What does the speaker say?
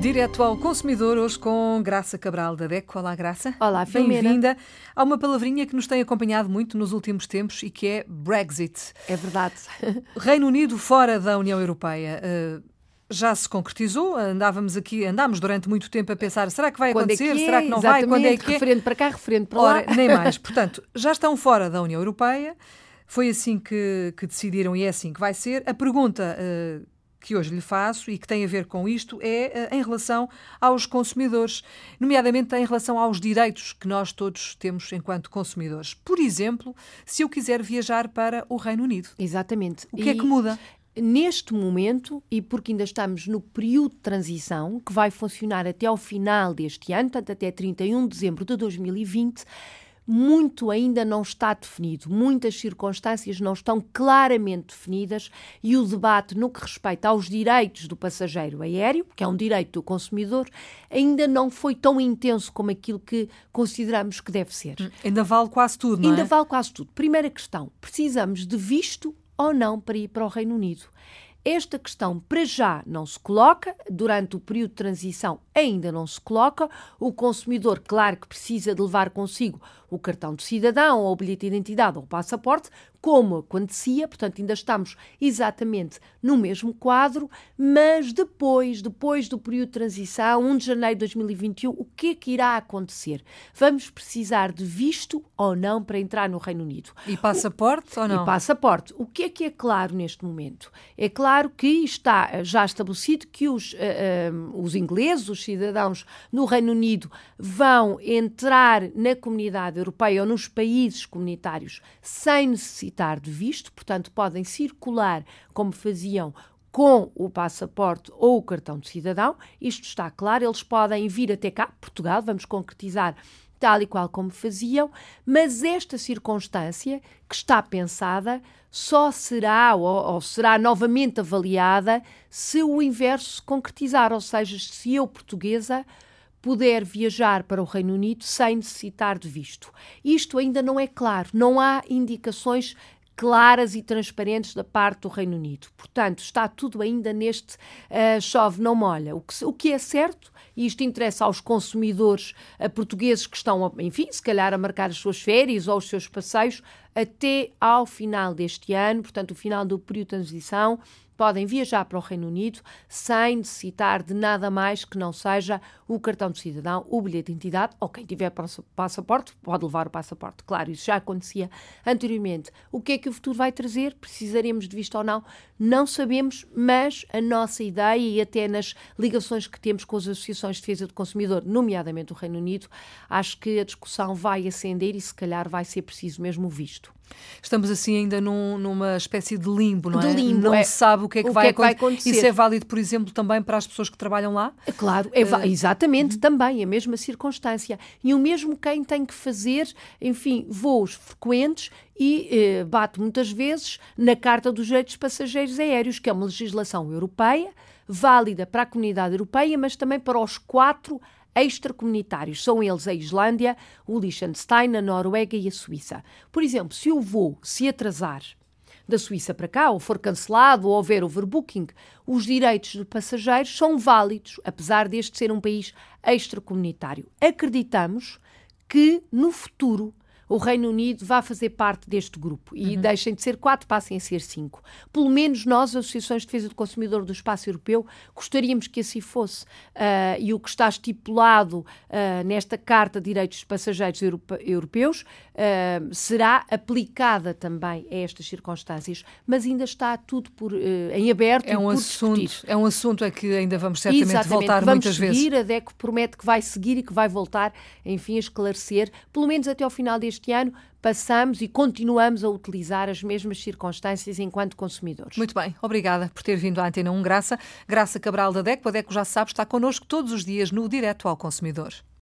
Direto ao consumidor, hoje com Graça Cabral da DECO. Olá, Graça. Olá, Bem-vinda. Há uma palavrinha que nos tem acompanhado muito nos últimos tempos e que é Brexit. É verdade. Reino Unido fora da União Europeia. Uh, já se concretizou, andávamos aqui, andámos durante muito tempo a pensar, será que vai Quando acontecer, é que é? será que não vai, quando é que é? Referente para cá, referente para Ora, lá. nem mais. Portanto, já estão fora da União Europeia, foi assim que, que decidiram e é assim que vai ser. A pergunta uh, que hoje lhe faço e que tem a ver com isto é uh, em relação aos consumidores, nomeadamente em relação aos direitos que nós todos temos enquanto consumidores. Por exemplo, se eu quiser viajar para o Reino Unido. Exatamente. O que e... é que muda? neste momento, e porque ainda estamos no período de transição, que vai funcionar até ao final deste ano, portanto até 31 de dezembro de 2020, muito ainda não está definido, muitas circunstâncias não estão claramente definidas e o debate no que respeita aos direitos do passageiro aéreo, que é um direito do consumidor, ainda não foi tão intenso como aquilo que consideramos que deve ser. Ainda vale quase tudo, não é? Ainda vale quase tudo. Primeira questão: precisamos de visto ou não para ir para o Reino Unido. Esta questão, para já, não se coloca, durante o período de transição ainda não se coloca. O consumidor, claro que precisa de levar consigo o cartão de cidadão, ou o bilhete de identidade ou o passaporte, como acontecia, portanto, ainda estamos exatamente no mesmo quadro, mas depois, depois do período de transição, 1 de janeiro de 2021, o que é que irá acontecer? Vamos precisar de visto ou não para entrar no Reino Unido? E passaporte o, ou não? E passaporte. O que é que é claro neste momento? É claro que está já estabelecido que os, uh, uh, os ingleses, os cidadãos no Reino Unido, vão entrar na comunidade europeia ou nos países comunitários sem necessitar de visto, portanto, podem circular como faziam com o passaporte ou o cartão de cidadão. Isto está claro, eles podem vir até cá, Portugal, vamos concretizar tal e qual como faziam, mas esta circunstância que está pensada só será ou, ou, será novamente avaliada se o inverso se concretizar, ou seja, se eu, portuguesa, puder viajar para o Reino Unido sem necessitar de visto. Isto ainda não é claro, não há indicações claras e transparentes da parte do Reino Unido. Portanto, está tudo ainda neste uh, chove não molha. O que, o que é certo, e isto interessa aos consumidores uh, portugueses que estão, enfim, se calhar a marcar as suas férias ou os seus passeios, até ao final deste ano, portanto, o final do período de transição, podem viajar para o Reino Unido sem necessitar de nada mais que não seja o cartão de cidadão, o bilhete de identidade, ou quem tiver passaporte pode levar o passaporte. Claro, isso já acontecia anteriormente. O que é que o futuro vai trazer? Precisaremos de visto ou não? Não sabemos, mas a nossa ideia e até nas ligações que temos com as associações de defesa do consumidor, nomeadamente o Reino Unido, acho que a discussão vai acender e se calhar vai ser preciso mesmo o visto. Estamos assim ainda num, numa espécie de limbo, não de é? Limbo, não é, se sabe o que é que, o vai, que, é que vai, acontecer. Isso é válido, por exemplo, também para as pessoas que trabalham lá? É claro, é, uh, exatamente, uh, também, a mesma circunstância. E o mesmo quem tem que fazer, enfim, voos frequentes e eh, bate muitas vezes na Carta dos Direitos Passageiros Aéreos, que é uma legislação europeia, válida para a comunidade europeia, mas também para os quatro extracomunitários. São eles a Islândia, o Liechtenstein, a Noruega e a Suíça. Por exemplo, se o voo se atrasar da Suíça para cá, ou for cancelado, ou houver overbooking, os direitos de passageiros são válidos, apesar deste ser um país extracomunitário. Acreditamos que no futuro o Reino Unido vá fazer parte deste grupo e uhum. deixem de ser quatro, passem a ser cinco. Pelo menos nós, Associações de Defesa do Consumidor do Espaço Europeu, gostaríamos que assim fosse. Uh, e o que está estipulado uh, nesta Carta de Direitos de Passageiros Europe Europeus uh, será aplicada também a estas circunstâncias, mas ainda está tudo por, em aberto é um por assunto discutir. É um assunto a que ainda vamos certamente Exatamente. voltar vamos muitas seguir, vezes. A DECO promete que vai seguir e que vai voltar, enfim, a esclarecer, pelo menos até ao final deste este ano passamos e continuamos a utilizar as mesmas circunstâncias enquanto consumidores. Muito bem, obrigada por ter vindo à Antena 1 Graça. Graça Cabral da DECO. A DECO já sabe, está connosco todos os dias no Direto ao Consumidor.